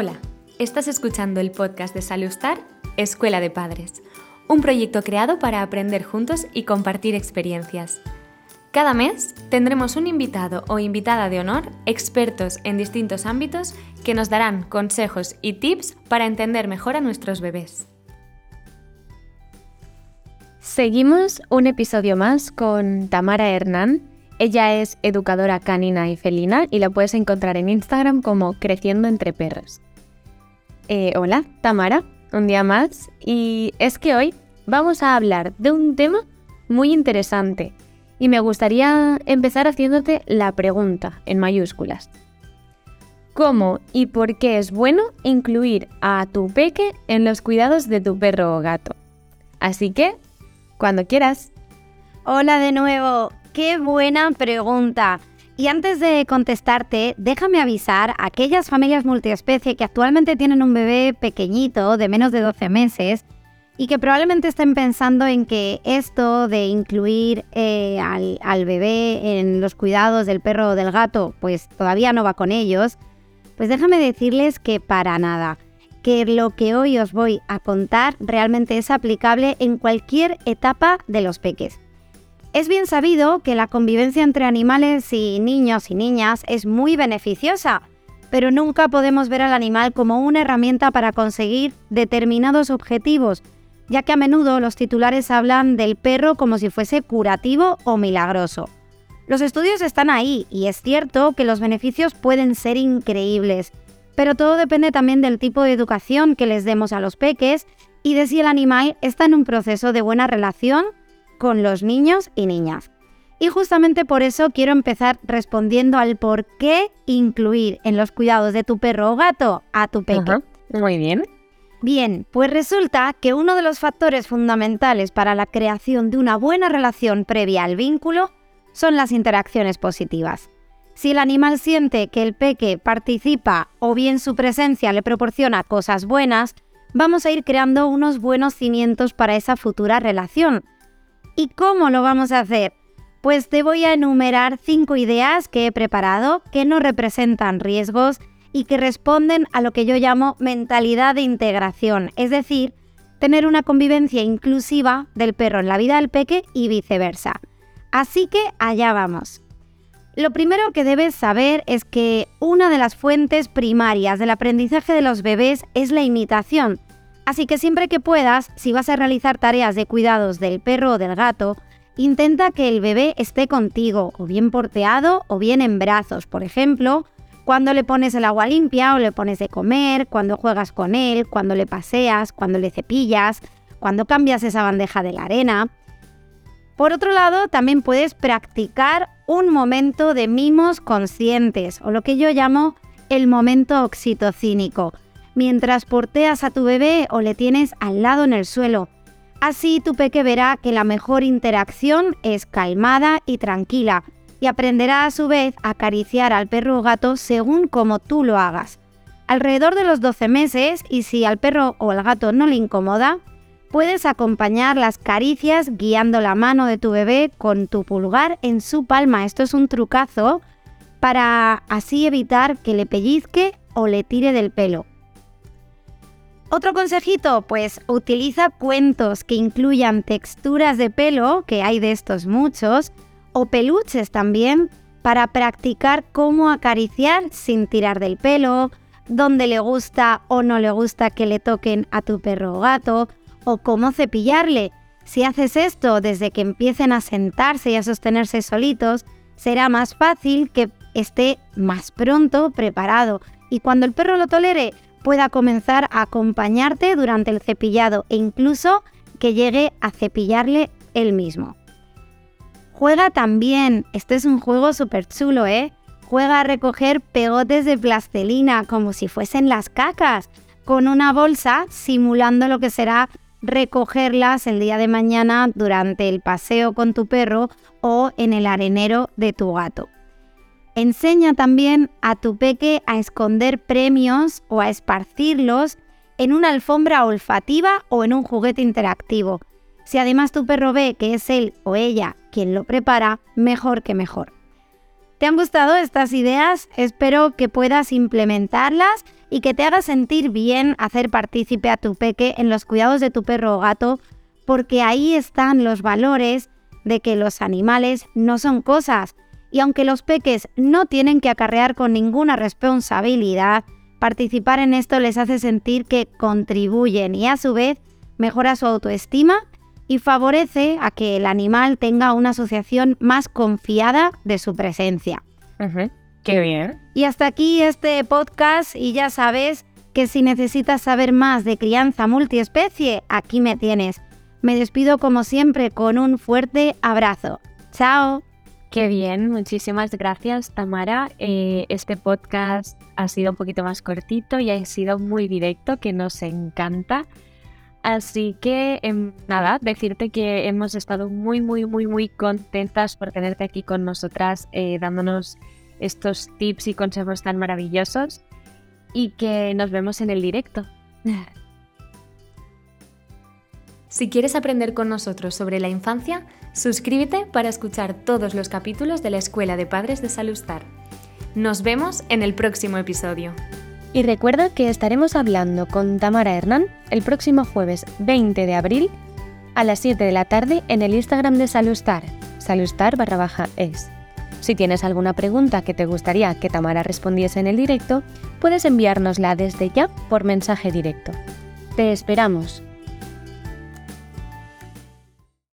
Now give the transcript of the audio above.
Hola, estás escuchando el podcast de Salustar, Escuela de Padres, un proyecto creado para aprender juntos y compartir experiencias. Cada mes tendremos un invitado o invitada de honor, expertos en distintos ámbitos, que nos darán consejos y tips para entender mejor a nuestros bebés. Seguimos un episodio más con Tamara Hernán. Ella es educadora canina y felina y la puedes encontrar en Instagram como Creciendo entre Perros. Eh, hola, Tamara, un día más. Y es que hoy vamos a hablar de un tema muy interesante. Y me gustaría empezar haciéndote la pregunta en mayúsculas. ¿Cómo y por qué es bueno incluir a tu peque en los cuidados de tu perro o gato? Así que, cuando quieras. Hola de nuevo, qué buena pregunta. Y antes de contestarte, déjame avisar a aquellas familias multiespecie que actualmente tienen un bebé pequeñito de menos de 12 meses y que probablemente estén pensando en que esto de incluir eh, al, al, bebé en los cuidados del perro o del gato, pues todavía no va con ellos, pues déjame decirles que para nada, que lo que hoy os voy a contar realmente es aplicable en cualquier etapa de los peques. Es bien sabido que la convivencia entre animales y niños y niñas es muy beneficiosa, pero nunca podemos ver al animal como una herramienta para conseguir determinados objetivos, ya que a menudo los titulares hablan del perro como si fuese curativo o milagroso. Los estudios están ahí y es cierto que los beneficios pueden ser increíbles, pero todo depende también del tipo de educación que les demos a los peques y de si el animal está en un proceso de buena relación con los niños y niñas. Y justamente por eso quiero empezar respondiendo al por qué incluir en los cuidados de tu perro o gato a tu peque. Muy bien. Bien, pues resulta que uno de los factores fundamentales para la creación de una buena relación previa al vínculo son las interacciones positivas. Si el animal siente que el peque participa o bien su presencia le proporciona cosas buenas, vamos a ir creando unos buenos cimientos para esa futura relación, ¿Y cómo lo vamos a hacer? Pues te voy a enumerar cinco ideas que he preparado que no representan riesgos y que responden a lo que yo llamo mentalidad de integración, es decir, tener una convivencia inclusiva del perro en la vida del peque y viceversa. Así que allá vamos. Lo primero que debes saber es que una de las fuentes primarias del aprendizaje de los bebés es la imitación, Así que siempre que puedas, si vas a realizar tareas de cuidados del perro o del gato, intenta que el bebé esté contigo, o bien porteado o bien en brazos. Por ejemplo, cuando le pones el agua limpia o le pones de comer, cuando juegas con él, cuando le paseas, cuando le cepillas, cuando cambias esa bandeja de la arena. Por otro lado, también puedes practicar un momento de mimos conscientes, o lo que yo llamo el momento oxitocínico mientras porteas a tu bebé o le tienes al lado en el suelo. Así tu peque verá que la mejor interacción es calmada y tranquila y aprenderá a su vez a acariciar al perro o gato según como tú lo hagas. Alrededor de los 12 meses, y si al perro o al gato no le incomoda, puedes acompañar las caricias guiando la mano de tu bebé con tu pulgar en su palma. Esto es un trucazo para así evitar que le pellizque o le tire del pelo. Otro consejito, pues utiliza cuentos que incluyan texturas de pelo, que hay de estos muchos, o peluches también, para practicar cómo acariciar sin tirar del pelo, dónde le gusta o no le gusta que le toquen a tu perro o gato, o cómo cepillarle. Si haces esto desde que empiecen a sentarse y a sostenerse solitos, será más fácil que esté más pronto preparado. Y cuando el perro lo tolere, pueda comenzar a acompañarte durante el cepillado e incluso que llegue a cepillarle él mismo. Juega también, este es un juego súper chulo, ¿eh? Juega a recoger pegotes de plastelina como si fuesen las cacas, con una bolsa simulando lo que será recogerlas el día de mañana durante el paseo con tu perro o en el arenero de tu gato. Enseña también a tu peque a esconder premios o a esparcirlos en una alfombra olfativa o en un juguete interactivo. Si además tu perro ve que es él o ella quien lo prepara, mejor que mejor. ¿Te han gustado estas ideas? Espero que puedas implementarlas y que te haga sentir bien hacer partícipe a tu peque en los cuidados de tu perro o gato, porque ahí están los valores de que los animales no son cosas, y aunque los peques no tienen que acarrear con ninguna responsabilidad, participar en esto les hace sentir que contribuyen y a su vez mejora su autoestima y favorece a que el animal tenga una asociación más confiada de su presencia. Qué bien. Y hasta aquí este podcast y ya sabes que si necesitas saber más de crianza multiespecie, aquí me tienes. Me despido como siempre con un fuerte abrazo. Chao. Qué bien, muchísimas gracias Tamara. Eh, este podcast ha sido un poquito más cortito y ha sido muy directo, que nos encanta. Así que em, nada, decirte que hemos estado muy, muy, muy, muy contentas por tenerte aquí con nosotras, eh, dándonos estos tips y consejos tan maravillosos y que nos vemos en el directo. Si quieres aprender con nosotros sobre la infancia, suscríbete para escuchar todos los capítulos de la Escuela de Padres de Salustar. Nos vemos en el próximo episodio. Y recuerda que estaremos hablando con Tamara Hernán el próximo jueves 20 de abril a las 7 de la tarde en el Instagram de Salustar, salustar barra baja es. Si tienes alguna pregunta que te gustaría que Tamara respondiese en el directo, puedes enviárnosla desde ya por mensaje directo. Te esperamos.